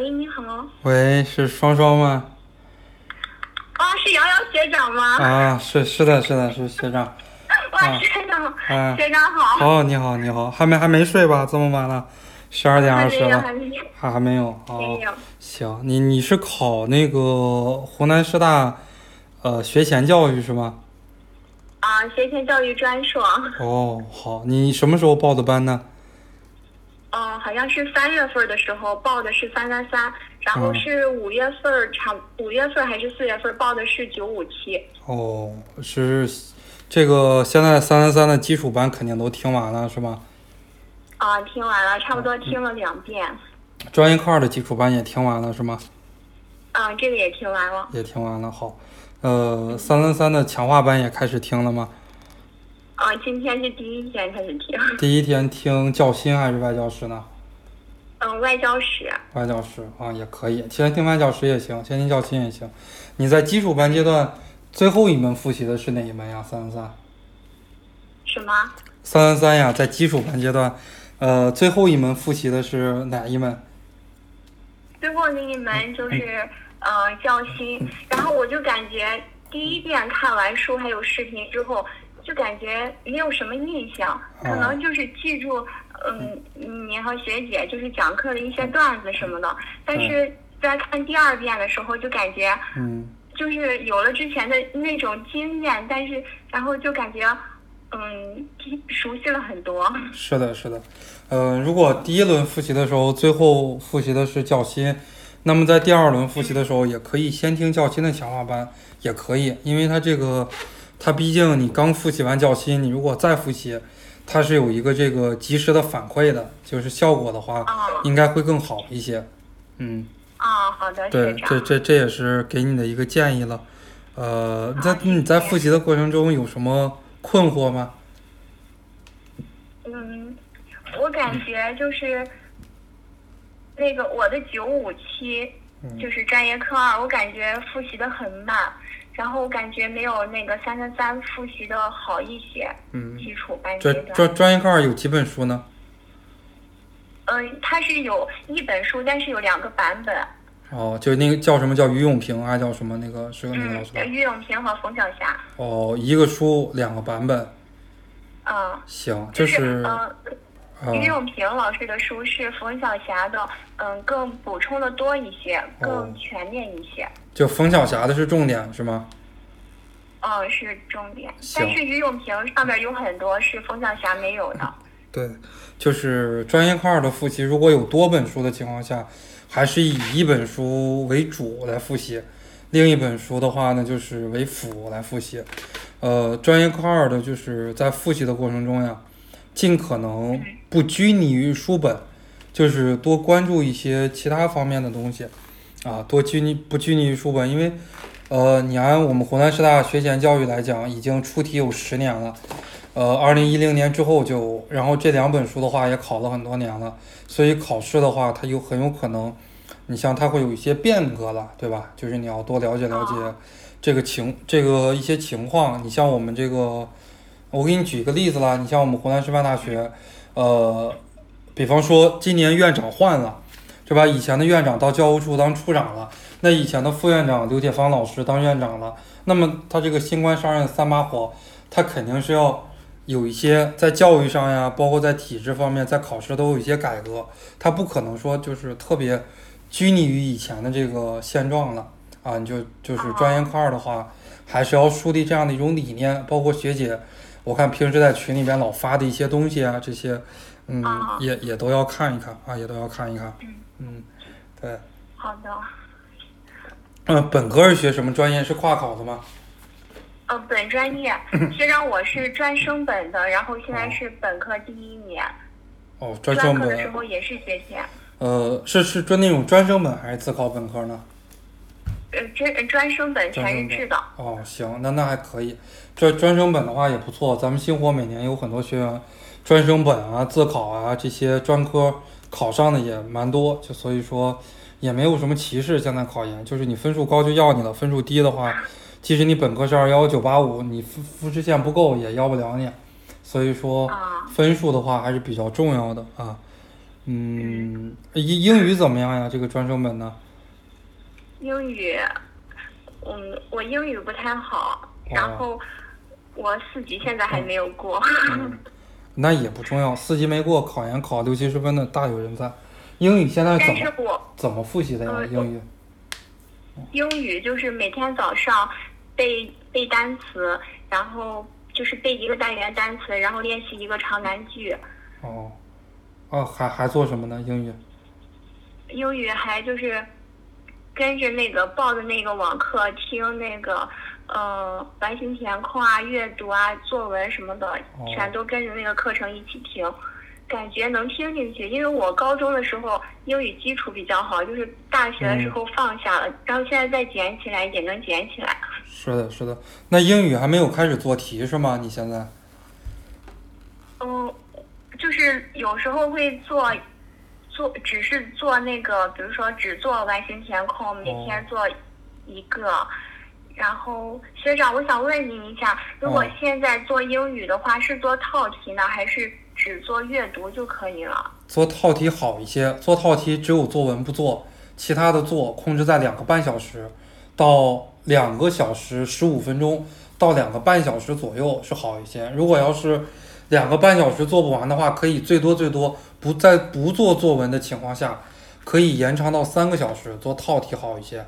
喂，你好。喂，是双双吗？哦，是瑶瑶学长吗？啊，是是的，是的，是学长。哇，学长，啊，学长好。哦，你好，你好，还没还没睡吧？这么晚了，十二点二十了，还没有，还还没有。哦没，有。行，你你是考那个湖南师大，呃，学前教育是吗？啊，学前教育专硕。哦，好，你什么时候报的班呢？哦，好像是三月份的时候报的是三三三，然后嗯是五月份儿差五月份儿还是四月份儿报的是九五七。哦，是这个现在三三三的基础班肯定都听完了是吗？啊，听完了，差不多听了两遍。专业课二的基础班也听完了是吗？啊，这个也听完了。也听完了，好。呃，三三三的强化班也开始听了吗？啊，今天是第一天开始听。第一天听教心还是外教师呢？嗯，外教史。外教师啊，也可以，先听外教师也行，先听教心也行。你在基础班阶段最后一门复习的是哪一门呀？三三三，什么？三三三呀，在基础班阶段，呃，最后一门复习的是哪一门？最后那一门就是呃教心，然后我就感觉第一遍看完书还有视频之后，就感觉没有什么印象，可能就是记住嗯你和学姐就是讲课的一些段子什么的，但是在看第二遍的时候就感觉嗯，就是有了之前的那种经验，但是然后就感觉嗯熟悉了很多。是的，是的。呃，如果第一轮复习的时候，最后复习的是教心，那么在第二轮复习的时候，也可以先听教心的强化班，也可以，因为它这个，它毕竟你刚复习完教心，你如果再复习，它是有一个这个及时的反馈的，就是效果的话，啊应该会更好一些。嗯，啊，好的，对。这这这也是给你的一个建议了。呃，在你在复习的过程中有什么困惑吗？嗯，我感觉就是那个我的九五七嗯就是专业课二，我感觉复习的很慢，然后我感觉没有那个三三三复习的好一些。嗯，基础班阶专段，专专业课有几本书呢？嗯，它是有一本书，但是有两个版本。哦，就那个叫什么叫于永平，还叫什么那个是个那个老师吧嗯，？于永平和冯小霞。哦，一个书两个版本，嗯，行，就就是于永平老师的书是冯小霞的，嗯，更补充的多一些，哦更全面一些。就冯小霞的是重点是吗？嗯，是重点。但是于永平上面有很多是冯小霞没有的。对，就是专业课二的复习，如果有多本书的情况下，还是以一本书为主来复习，另一本书的话呢，就是为辅来复习。呃，专业课二的就是在复习的过程中呀，尽可能不拘泥于书本，就是多关注一些其他方面的东西，啊，多拘泥不拘泥于书本，因为，呃，你按我们湖南师大学前教育来讲，已经出题有十年了。呃，二零一零年之后就，然后这两本书的话也考了很多年了，所以考试的话，它有很有可能，你像它会有一些变革了，对吧？就是你要多了解了解这个情，这个一些情况。你像我们这个，我给你举一个例子啦，你像我们湖南师范大学，呃，比方说今年院长换了，是吧？以前的院长到教务处当处长了，那以前的副院长刘铁芳老师当院长了，那么他这个新官上任三把火，他肯定是要。有一些在教育上呀，包括在体制方面，在考试都有一些改革，他不可能说就是特别拘泥于以前的这个现状了啊。你就就是专业课二的话，还是要树立这样的一种理念，包括学姐，我看平时在群里边老发的一些东西啊，这些，嗯，啊也也都要看一看啊，也都要看一看，嗯嗯，对，好的。嗯，本科是学什么专业？是跨考的吗？呃，本专业，学长我是专升本的，然后现在是本科第一年，哦，专专升本，科的时候也是学前。呃，是是专那种专升本还是自考本科呢？呃，专呃专升本全日制的。哦，行，那那还可以。专专升本的话也不错，咱们星火每年有很多学员专升本啊、自考啊这些专科考上的也蛮多，就所以说也没有什么歧视。现在考研就是你分数高就要你了，分数低的话，即使你本科是二幺九八五，你复复试线不够也要不了你。所以说啊分数的话还是比较重要的啊。嗯，英英语怎么样呀？这个专升本呢？英语，嗯，我英语不太好，然后我四级现在还没有过。嗯，那也不重要，四级没过，考研考六七十分的大有人在。英语现在怎么我怎么复习的呀？呃英语？英语就是每天早上背背单词，然后就是背一个单元单词，然后练习一个长难句。哦，哦，还还做什么呢？英语？英语还就是跟着那个报的那个网课听那个呃完形填空啊、阅读啊、作文什么的，哦全都跟着那个课程一起听，感觉能听进去。因为我高中的时候英语基础比较好，就是大学的时候放下了，然后现在再捡起来也能捡起来。是的，是的。那英语还没有开始做题是吗？你现在？嗯，就是有时候会做，做只是做那个，比如说只做完形填空，每天做一个。然后学长，我想问您一下，如果哦现在做英语的话，是做套题呢，还是只做阅读就可以了？做套题好一些，做套题只有作文不做，其他的做控制在两个半小时到两个小时十五分钟到两个半小时左右是好一些。如果要是两个半小时做不完的话，可以最多最多不在不做作文的情况下，可以延长到三个小时做套题好一些。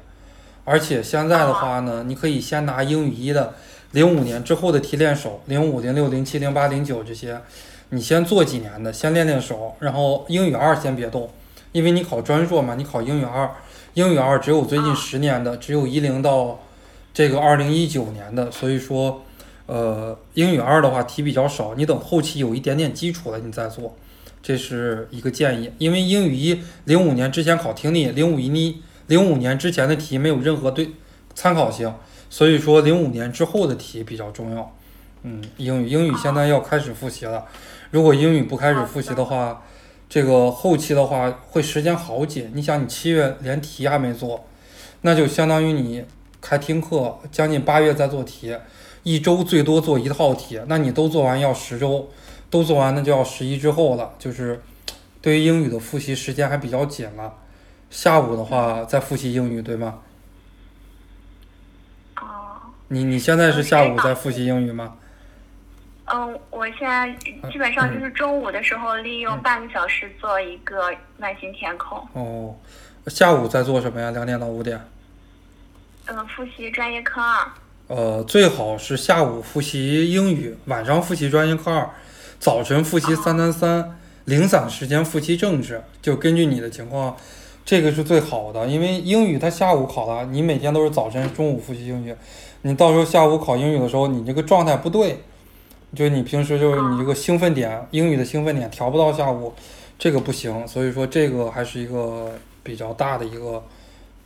而且现在的话呢，你可以先拿英语一的零五年之后的题练手，零五、零六、零七、零八、零九这些，你先做几年的，先练练手，然后英语二先别动，因为你考专硕嘛，你考英语二，英语二只有最近十年的，只有一零到这个二零一九年的，所以说，呃，英语二的话题比较少，你等后期有一点点基础了你再做，这是一个建议，因为英语一零五年之前考听力，零五一你零五年之前的题没有任何对参考性，所以说零五年之后的题比较重要。嗯，英语英语现在要开始复习了，如果英语不开始复习的话，这个后期的话会时间好紧。你想，你七月连题还没做，那就相当于你开听课，将近八月再做题，一周最多做一套题，那你都做完要十周，都做完那就要十一之后了，就是对于英语的复习时间还比较紧了。下午的话再复习英语，对吗？哦，你你现在是下午在复习英语吗？嗯，我现在基本上就是中午的时候利用半个小时做一个完形填空，哦，下午在做什么呀？两点到五点。嗯，复习专业课二。呃，最好是下午复习英语，晚上复习专业课二，早晨复习三三三，零散时间复习政治，就根据你的情况，这个是最好的。因为英语它下午考了，你每天都是早晨、中午复习英语，你到时候下午考英语的时候，你这个状态不对，就你平时就是你这个兴奋点，英语的兴奋点调不到下午，这个不行。所以说这个还是一个比较大的一个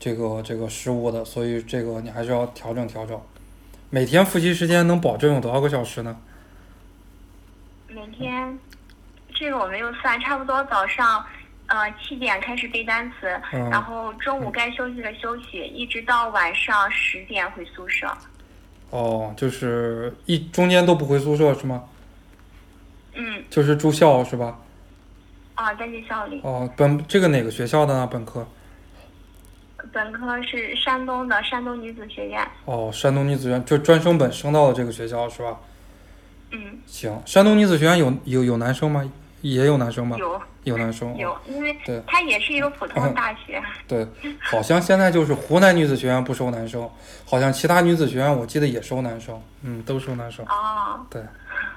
这个这个失误的，所以这个你还是要调整调整。每天复习时间能保证有多少个小时呢？每天，这个我没有算，差不多早上，呃七点开始背单词，嗯然后中午该休息的休息，一直到晚上十点回宿舍。哦，就是一中间都不回宿舍是吗？嗯，就是住校是吧？啊，在学校里，哦，本这个哪个学校的呢？本科？本科是山东的山东女子学院。哦，山东女子学院就专升本升到了这个学校是吧？嗯，行，山东女子学院有有有男生吗？也有男生吗？有有男生。哦有，因为对它也是一个普通大学。对，好像现在就是湖南女子学院不收男生，好像其他女子学院我记得也收男生，嗯，都收男生。哦，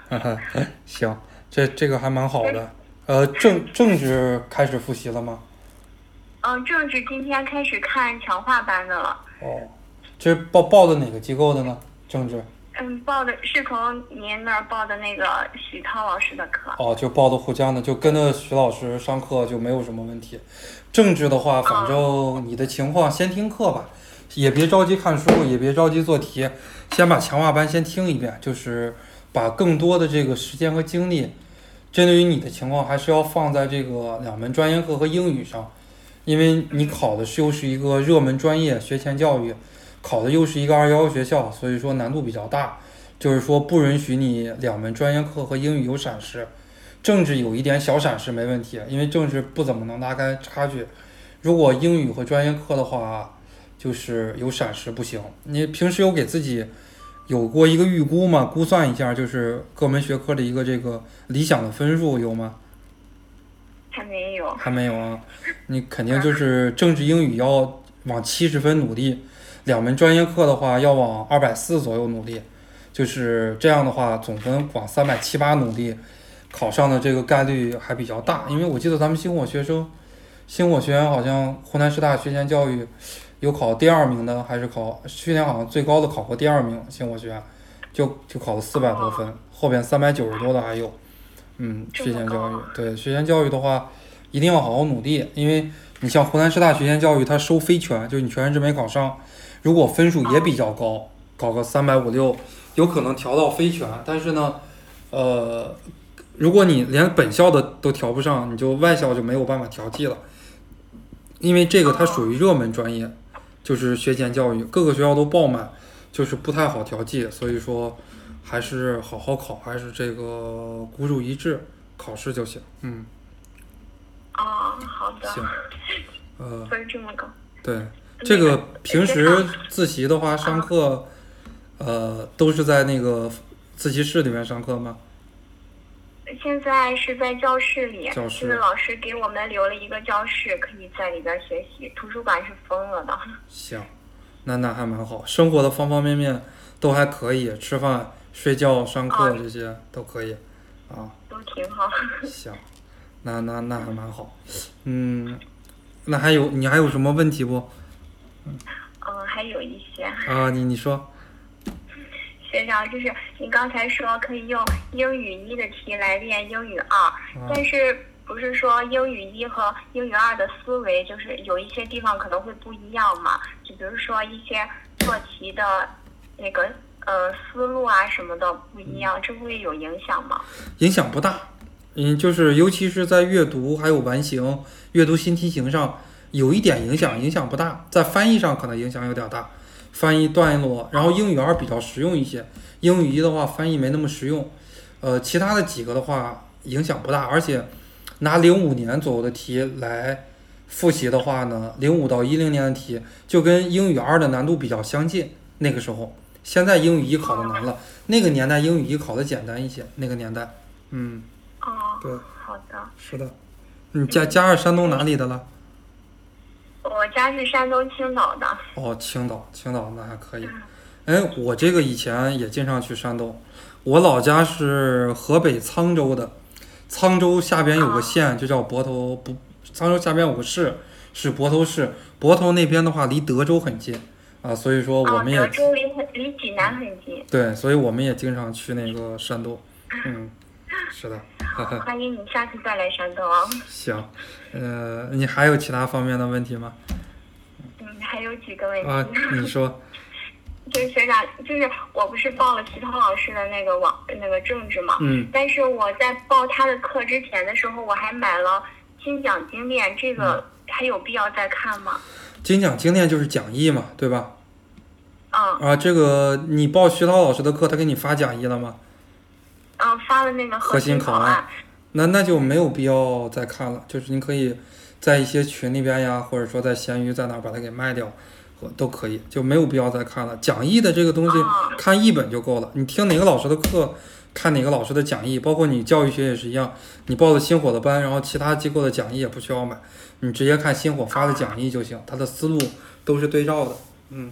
哈哈，行，这这个还蛮好的。呃，政政治开始复习了吗？嗯，政治今天开始看强化班的了。哦，这是报报的哪个机构的呢？政治？嗯，报的是从您那儿报的那个许涛老师的课。哦，就报的沪江的，就跟着徐老师上课就没有什么问题。政治的话，反正你的情况先听课吧，也别着急看书，也别着急做题，先把强化班先听一遍，就是把更多的这个时间和精力，针对于你的情况，还是要放在这个两门专业课和英语上，因为你考的是又是一个热门专业，学前教育，考的又是一个二幺幺学校，所以说难度比较大。就是说不允许你两门专业课和英语有闪失，政治有一点小闪失没问题，因为政治不怎么能拉开差距。如果英语和专业课的话，就是有闪失不行。你平时有给自己有过一个预估吗？估算一下，就是各门学科的一个这个理想的分数有吗？还没有。还没有啊？你肯定就是政治、英语要往七十分努力，两门专业课的话要往二百四左右努力，就是这样的话，总分往三百七八努力，考上的这个概率还比较大。因为我记得咱们星火学生，星火学院好像湖南师大学前教育有考第二名的，还是考去年好像最高的考过第二名，星火学院就就考了四百多分，后边三百九十多的还有。嗯，学前教育对学前教育的话，一定要好好努力，因为你像湖南师大学前教育，它收非全，就是你全日制没考上，如果分数也比较高，搞个三百五六，有可能调到非全。但是呢，呃，如果你连本校的都调不上，你就外校就没有办法调剂了，因为这个它属于热门专业，就是学前教育，各个学校都爆满，就是不太好调剂，所以说。还是好好考，还是这个孤注一掷考试就行。嗯。哦，好的。行。呃。分这么高。对，这个平时自习的话，上课，呃，都是在那个自习室里面上课吗？现在是在教室里，教室。是老师给我们留了一个教室，可以在里边学习。图书馆是封了的。行，那那还蛮好，生活的方方面面都还可以，吃饭。睡觉、上课这些都可以，啊，都挺好。行，那那那还蛮好，嗯，那还有你还有什么问题不？嗯，还有一些。啊，你你说。学长，就是你刚才说可以用英语一的题来练英语二，但是不是说英语一和英语二的思维就是有一些地方可能会不一样嘛？就比如说一些做题的那个。呃，思路啊什么的不一样，这会有影响吗？影响不大，嗯，就是尤其是在阅读还有完形、阅读新题型上有一点影响，影响不大。在翻译上可能影响有点大，翻译段落。然后英语二比较实用一些，英语一的话翻译没那么实用。呃，其他的几个的话影响不大，而且拿零五年左右的题来复习的话呢，零五到一零年的题就跟英语二的难度比较相近，那个时候。现在英语一考的难了，那个年代英语一考的简单一些。那个年代，嗯，哦，对，好的，是的。你家家是山东哪里的了？我家是山东青岛的。哦，青岛，青岛那还可以。哎，我这个以前也经常去山东，我老家是河北沧州的，沧州下边有个县就叫泊头，不，沧州下边有个市是泊头市，泊头那边的话离德州很近。啊，所以说我们也德州离很离济南很近。对，所以我们也经常去那个山东。嗯，是的。欢迎你下次再来山东啊。行，呃，你还有其他方面的问题吗？嗯，还有几个问题。啊，你说。就是学长，就是我不是报了徐涛老师的那个网那个政治嘛？嗯。但是我在报他的课之前的时候，我还买了精讲精练，这个还有必要再看吗？精讲精练就是讲义嘛，对吧？啊。啊，这个你报徐涛老师的课，他给你发讲义了吗？嗯，发了那个核心考案。那那就没有必要再看了，就是你可以在一些群里边呀，或者说在闲鱼在哪把它给卖掉，都可以，就没有必要再看了。讲义的这个东西，看一本就够了。你听哪个老师的课，看哪个老师的讲义，包括你教育学也是一样，你报的星火的班，然后其他机构的讲义也不需要买。你直接看星火发的讲义就行，他的思路都是对照的。嗯。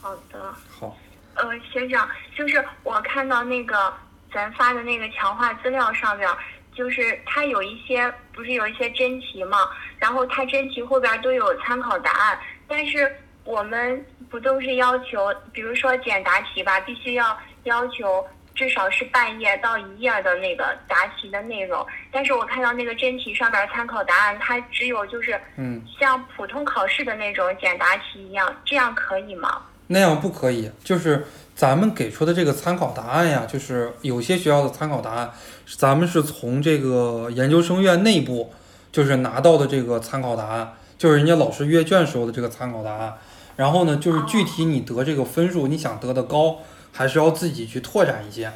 好的。好。呃，学长，就是我看到那个咱发的那个强化资料上边，就是它有一些不是有一些真题嘛，然后它真题后边都有参考答案，但是我们不都是要求，比如说简答题吧，必须要要求。至少是半页到一页的那个答题的内容，但是我看到那个真题上面参考答案，它只有就是嗯，像普通考试的那种简答题一样，这样可以吗？那样不可以，就是咱们给出的这个参考答案呀，就是有些学校的参考答案，咱们是从这个研究生院内部就是拿到的这个参考答案，就是人家老师阅卷时候的这个参考答案，然后呢，就是具体你得这个分数，你想得的高。还是要自己去拓展一些，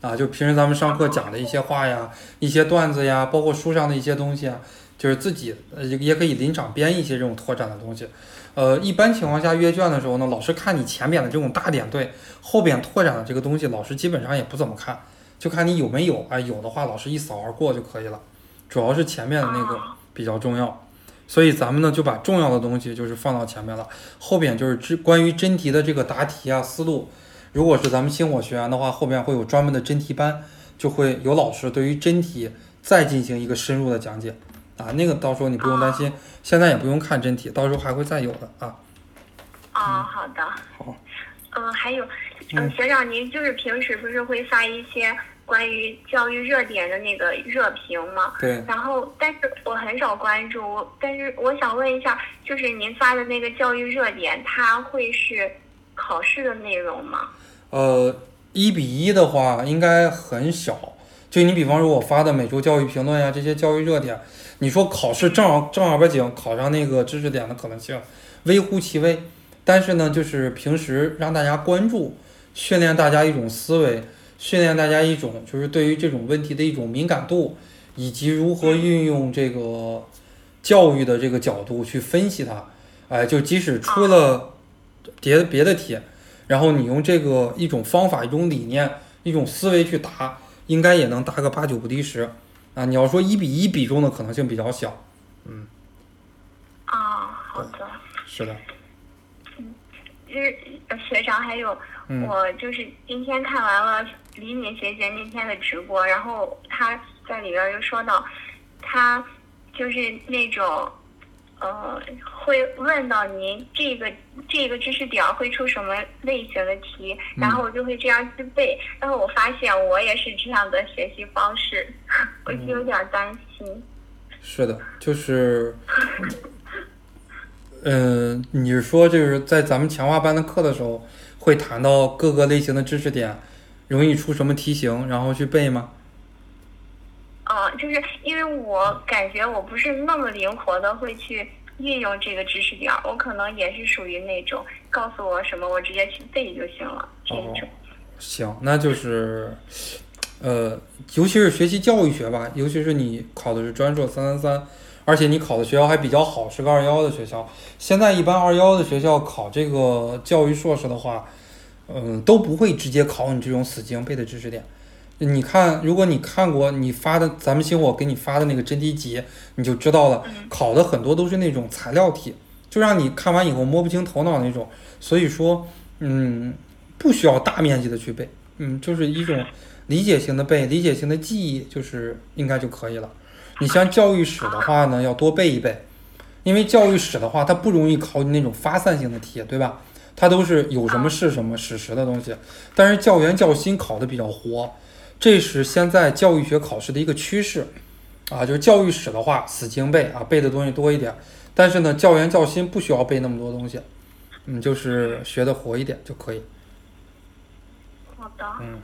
啊，就平时咱们上课讲的一些话呀、一些段子呀，包括书上的一些东西啊，就是自己呃也也可以临场编一些这种拓展的东西。呃，一般情况下阅卷的时候呢，老师看你前边的这种大点对，后边拓展的这个东西，老师基本上也不怎么看，就看你有没有，哎，有的话老师一扫而过就可以了。主要是前面的那个啊比较重要，所以咱们呢就把重要的东西就是放到前面了，后边就是知关于真题的这个答题啊思路。如果是咱们星火学员的话，后边会有专门的真题班，就会有老师对于真题再进行一个深入的讲解啊。那个到时候你不用担心，现在也不用看真题，到时候还会再有的啊。哦，好的。好，嗯，还有，嗯嗯，学长，您就是平时不是会发一些关于教育热点的那个热评吗？对，然后，但是我很少关注。但是我想问一下，就是您发的那个教育热点，它会是考试的内容吗？呃，一比一的话应该很小。就你比方说，我发的每周教育评论呀，这些教育热点，你说考试正儿正儿八经考上那个知识点的可能性微乎其微。但是呢，就是平时让大家关注，训练大家一种思维，训练大家一种就是对于这种问题的一种敏感度，以及如何运用这个教育的这个角度去分析它。哎，就即使出了别别的题，然后你用这个一种方法、一种理念、一种思维去答，应该也能答个八九不离十。啊，你要说一比一比重的可能性比较小。嗯啊，好的。是的，就是呃学长，还有嗯我就是今天看完了李敏学姐那天的直播，然后她在里边儿就说到，她就是那种呃会问到您这个这个知识点会出什么类型的题，然后我就会这样去背，然后我发现我也是这样的学习方式，我就有点担心。是的，就是，嗯、你是说就是在咱们强化班的课的时候，会谈到各个类型的知识点，容易出什么题型，然后去背吗？呃，就是因为我感觉我不是那么灵活的会去运用这个知识点儿，我可能也是属于那种告诉我什么我直接去背就行了这哦种。行，那就是，呃，尤其是学习教育学吧，尤其是你考的是专硕三三三，而且你考的学校还比较好，是个二幺的学校。现在一般二幺的学校考这个教育硕士的话，嗯、都不会直接考你这种死记硬背的知识点。你看，如果你看过你发的咱们星火给你发的那个真题集，你就知道了，考的很多都是那种材料题，就让你看完以后摸不清头脑那种。所以说，嗯，不需要大面积的去背，嗯，就是一种理解性的背，理解性的记忆，就是应该就可以了。你像教育史的话呢，要多背一背，因为教育史的话，它不容易考你那种发散性的题，对吧？它都是有什么是什么史实的东西，但是教员教心考的比较活，这是现在教育学考试的一个趋势，啊，就是教育史的话死记硬背啊，背的东西多一点，但是呢，教研教心不需要背那么多东西，嗯，就是学的活一点就可以。好的。嗯。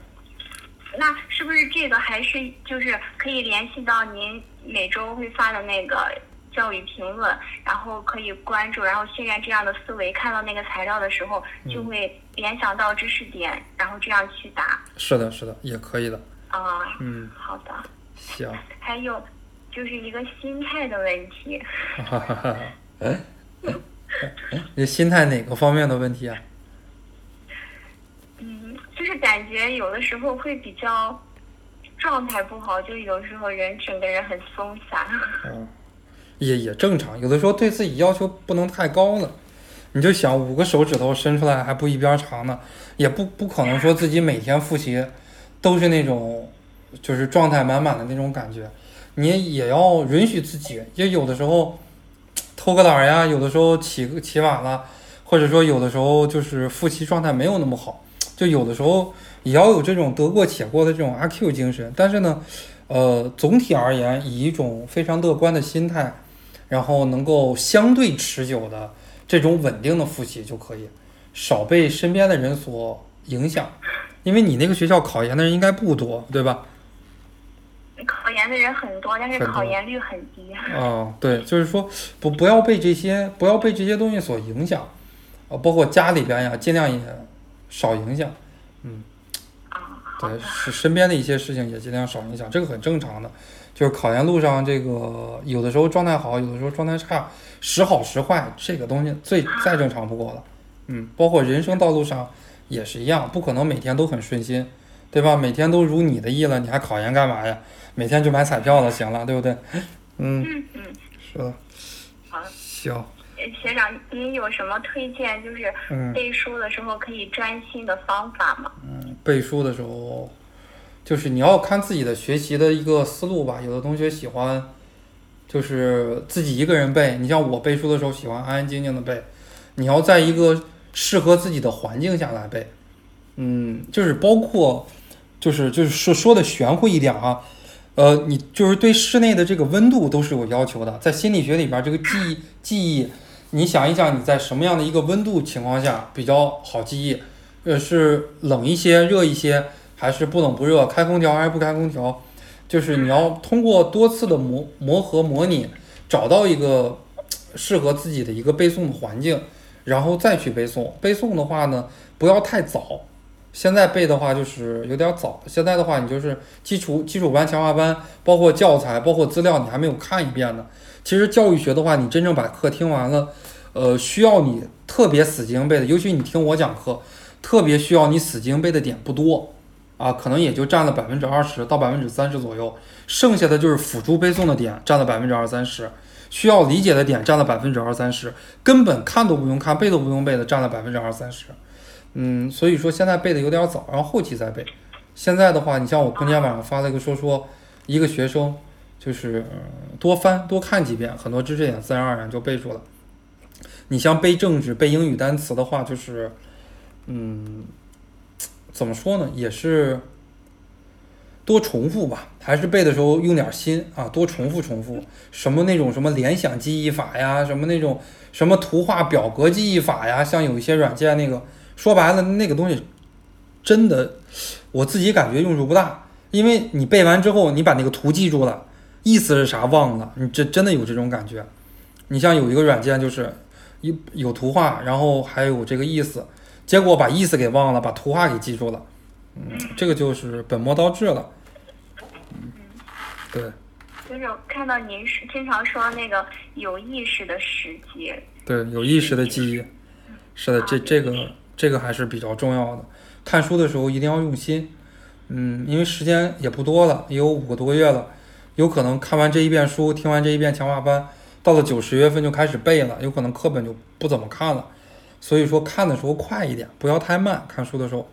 那是不是这个还是就是可以联系到您每周会发的那个教育评论，然后可以关注，然后训练这样的思维，看到那个材料的时候就会联想到知识点，然后这样去答。是的，是的，也可以的。啊、嗯，好的。行，还有就是一个心态的问题，哈哈哈。你心态哪个方面的问题啊？嗯，就是感觉有的时候会比较状态不好，就有时候人整个人很松散。嗯，也也正常，有的时候对自己要求不能太高了。你就想五个手指头伸出来还不一边长呢，也不不可能说自己每天复习都是那种就是状态满满的那种感觉，你也要允许自己，就有的时候偷个懒呀，有的时候起起晚了，或者说有的时候就是复习状态没有那么好，就有的时候也要有这种得过且过的这种阿 Q 精神。但是呢，呃，总体而言，以一种非常乐观的心态，然后能够相对持久的这种稳定的复习就可以，少被身边的人所影响。因为你那个学校考研的人应该不多，对吧？考研的人很多，但是考研率很低。啊，对，就是说不不要被这些不要被这些东西所影响，啊，包括家里边呀，尽量也少影响。嗯，对，是身边的一些事情也尽量少影响，这个很正常的。就是考研路上这个有的时候状态好，有的时候状态差，时好时坏，这个东西最再正常不过了。嗯，包括人生道路上也是一样，不可能每天都很顺心，对吧？每天都如你的意了，你还考研干嘛呀？每天就买彩票了，行了，对不对？嗯嗯，是的。好，行。学长，您有什么推荐？就是背书的时候可以专心的方法吗？嗯，背书的时候，就是你要看自己的学习的一个思路吧。有的同学喜欢，就是自己一个人背。你像我背书的时候，喜欢安安静静的背。你要在一个适合自己的环境下来背。嗯，就是包括，就是就是说说的玄乎一点啊，呃，你就是对室内的这个温度都是有要求的。在心理学里边，这个记忆记忆。你想一想，你在什么样的一个温度情况下比较好记忆？呃，是冷一些、热一些，还是不冷不热？开空调还是不开空调？就是你要通过多次的磨磨合、模拟，找到一个适合自己的一个背诵的环境，然后再去背诵。背诵的话呢，不要太早。现在背的话就是有点早。现在的话，你就是基础基础班、强化班，包括教材、包括资料，你还没有看一遍呢。其实教育学的话，你真正把课听完了。呃，需要你特别死记硬背的，尤其你听我讲课，特别需要你死记硬背的点不多，啊，可能也就占了百分之二十到百分之三十左右，剩下的就是辅助背诵的点占了百分之二三十，需要理解的点占了百分之二三十，根本看都不用看，背都不用背的占了百分之二三十，嗯，所以说现在背的有点早，然后后期再背。现在的话，你像我今天晚上发了一个说说，一个学生就是多翻多看几遍，很多知识点自然而然就背住了。你像背政治、背英语单词的话，就是，嗯，怎么说呢？也是多重复吧，还是背的时候用点心啊，多重复重复。什么那种什么联想记忆法呀，什么那种什么图画表格记忆法呀，像有一些软件那个，说白了那个东西真的，我自己感觉用处不大，因为你背完之后，你把那个图记住了，意思是啥忘了，你这真的有这种感觉。你像有一个软件就是。有有图画，然后还有这个意思，结果把意思给忘了，把图画给记住了，嗯，这个就是本末倒置了，嗯，对。就是看到您是经常说那个有意识的时机，对，有意识的记忆，是的，这这个这个还是比较重要的。看书的时候一定要用心，嗯，因为时间也不多了，也有五个多月了，有可能看完这一遍书，听完这一遍强化班。到了九十月份就开始背了，有可能课本就不怎么看了，所以说看的时候快一点，不要太慢。看书的时候，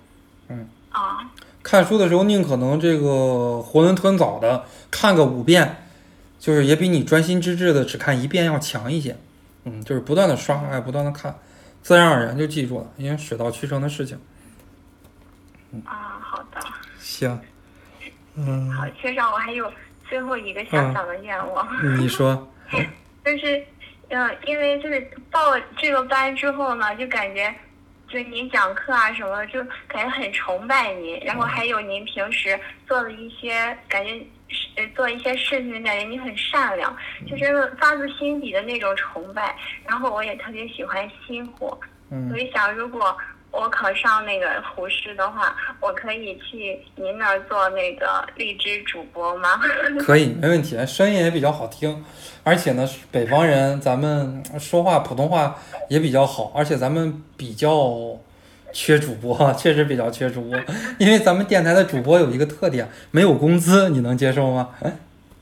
嗯啊，看书的时候宁可能这个囫囵吞枣的看个五遍，就是也比你专心致志的只看一遍要强一些。嗯，就是不断的刷，哎，不断的看，自然而然就记住了，因为水到渠成的事情。啊，好的。行。嗯。好，先生，我还有最后一个小小的愿望。你说。就是，嗯，因为就是报这个班之后呢，就感觉，就您讲课啊什么，就感觉很崇拜您。然后还有您平时做的一些，感觉是做一些事情，感觉你很善良，就是发自心底的那种崇拜。然后我也特别喜欢新火，所以想如果。我考上那个胡师的话，我可以去您那儿做那个荔枝主播吗？可以，没问题，声音也比较好听，而且呢，北方人咱们说话普通话也比较好，而且咱们比较缺主播，确实比较缺主播，因为咱们电台的主播有一个特点，没有工资，你能接受吗？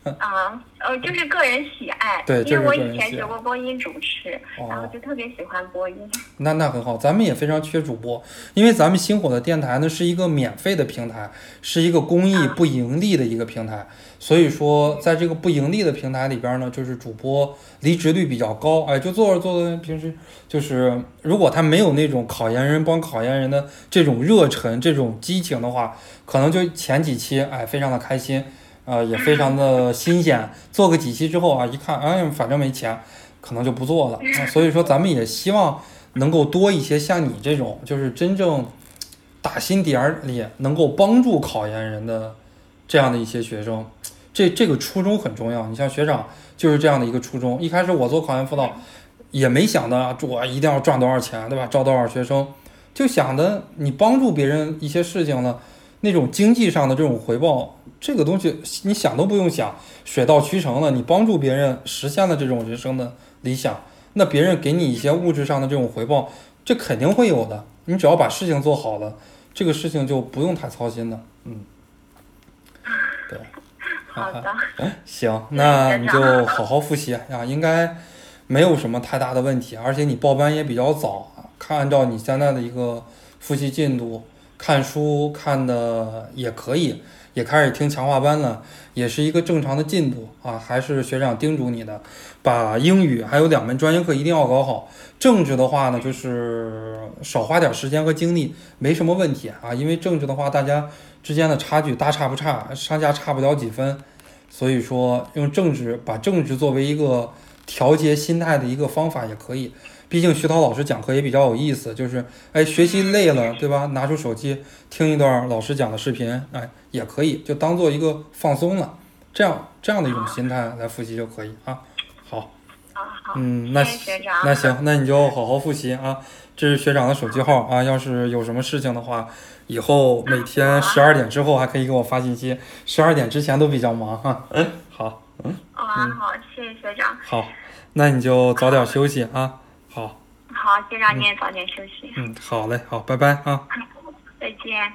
啊，呃，就是个人喜爱，对，因为我以前学过播音主持，然后就特别喜欢播音。那那很好，咱们也非常缺主播，因为咱们星火的电台呢是一个免费的平台，是一个公益不盈利的一个平台，所以说在这个不盈利的平台里边呢，就是主播离职率比较高，哎，就做着做着，平时就是如果他没有那种考研人帮考研人的这种热忱、这种激情的话，可能就前几期哎非常的开心。呃，也非常的新鲜。做个几期之后啊，一看，哎，反正没钱，可能就不做了。所以说，咱们也希望能够多一些像你这种，就是真正打心底儿里能够帮助考研人的这样的一些学生。这这个初衷很重要。你像学长就是这样的一个初衷。一开始我做考研辅导，也没想的我一定要赚多少钱，对吧？招多少学生，就想着你帮助别人一些事情了。那种经济上的这种回报，这个东西你想都不用想，水到渠成了。你帮助别人实现了这种人生的理想，那别人给你一些物质上的这种回报，这肯定会有的。你只要把事情做好了，这个事情就不用太操心了。嗯，对。好的，行，那你就好好复习啊，应该没有什么太大的问题，而且你报班也比较早，看按照你现在的一个复习进度，看书看的也可以，也开始听强化班了，也是一个正常的进度啊。还是学长叮嘱你的，把英语还有两门专业课一定要搞好。政治的话呢，就是少花点时间和精力，没什么问题啊，因为政治的话大家。之间的差距大差不差，上下差不了几分，所以说用政治把政治作为一个调节心态的一个方法也可以。毕竟徐涛老师讲课也比较有意思，就是哎学习累了对吧？拿出手机听一段老师讲的视频，哎也可以，就当做一个放松了，这样这样的一种心态来复习就可以啊。好，嗯，那那行，那你就好好复习啊。这是学长的手机号啊，要是有什么事情的话。以后每天十二点之后还可以给我发信息，十二点之前都比较忙哈。嗯，好，嗯。啊，好，谢谢学长。好，那你就早点休息啊。好。好，就让你也早点休息。嗯，好嘞，好，拜拜啊。再见。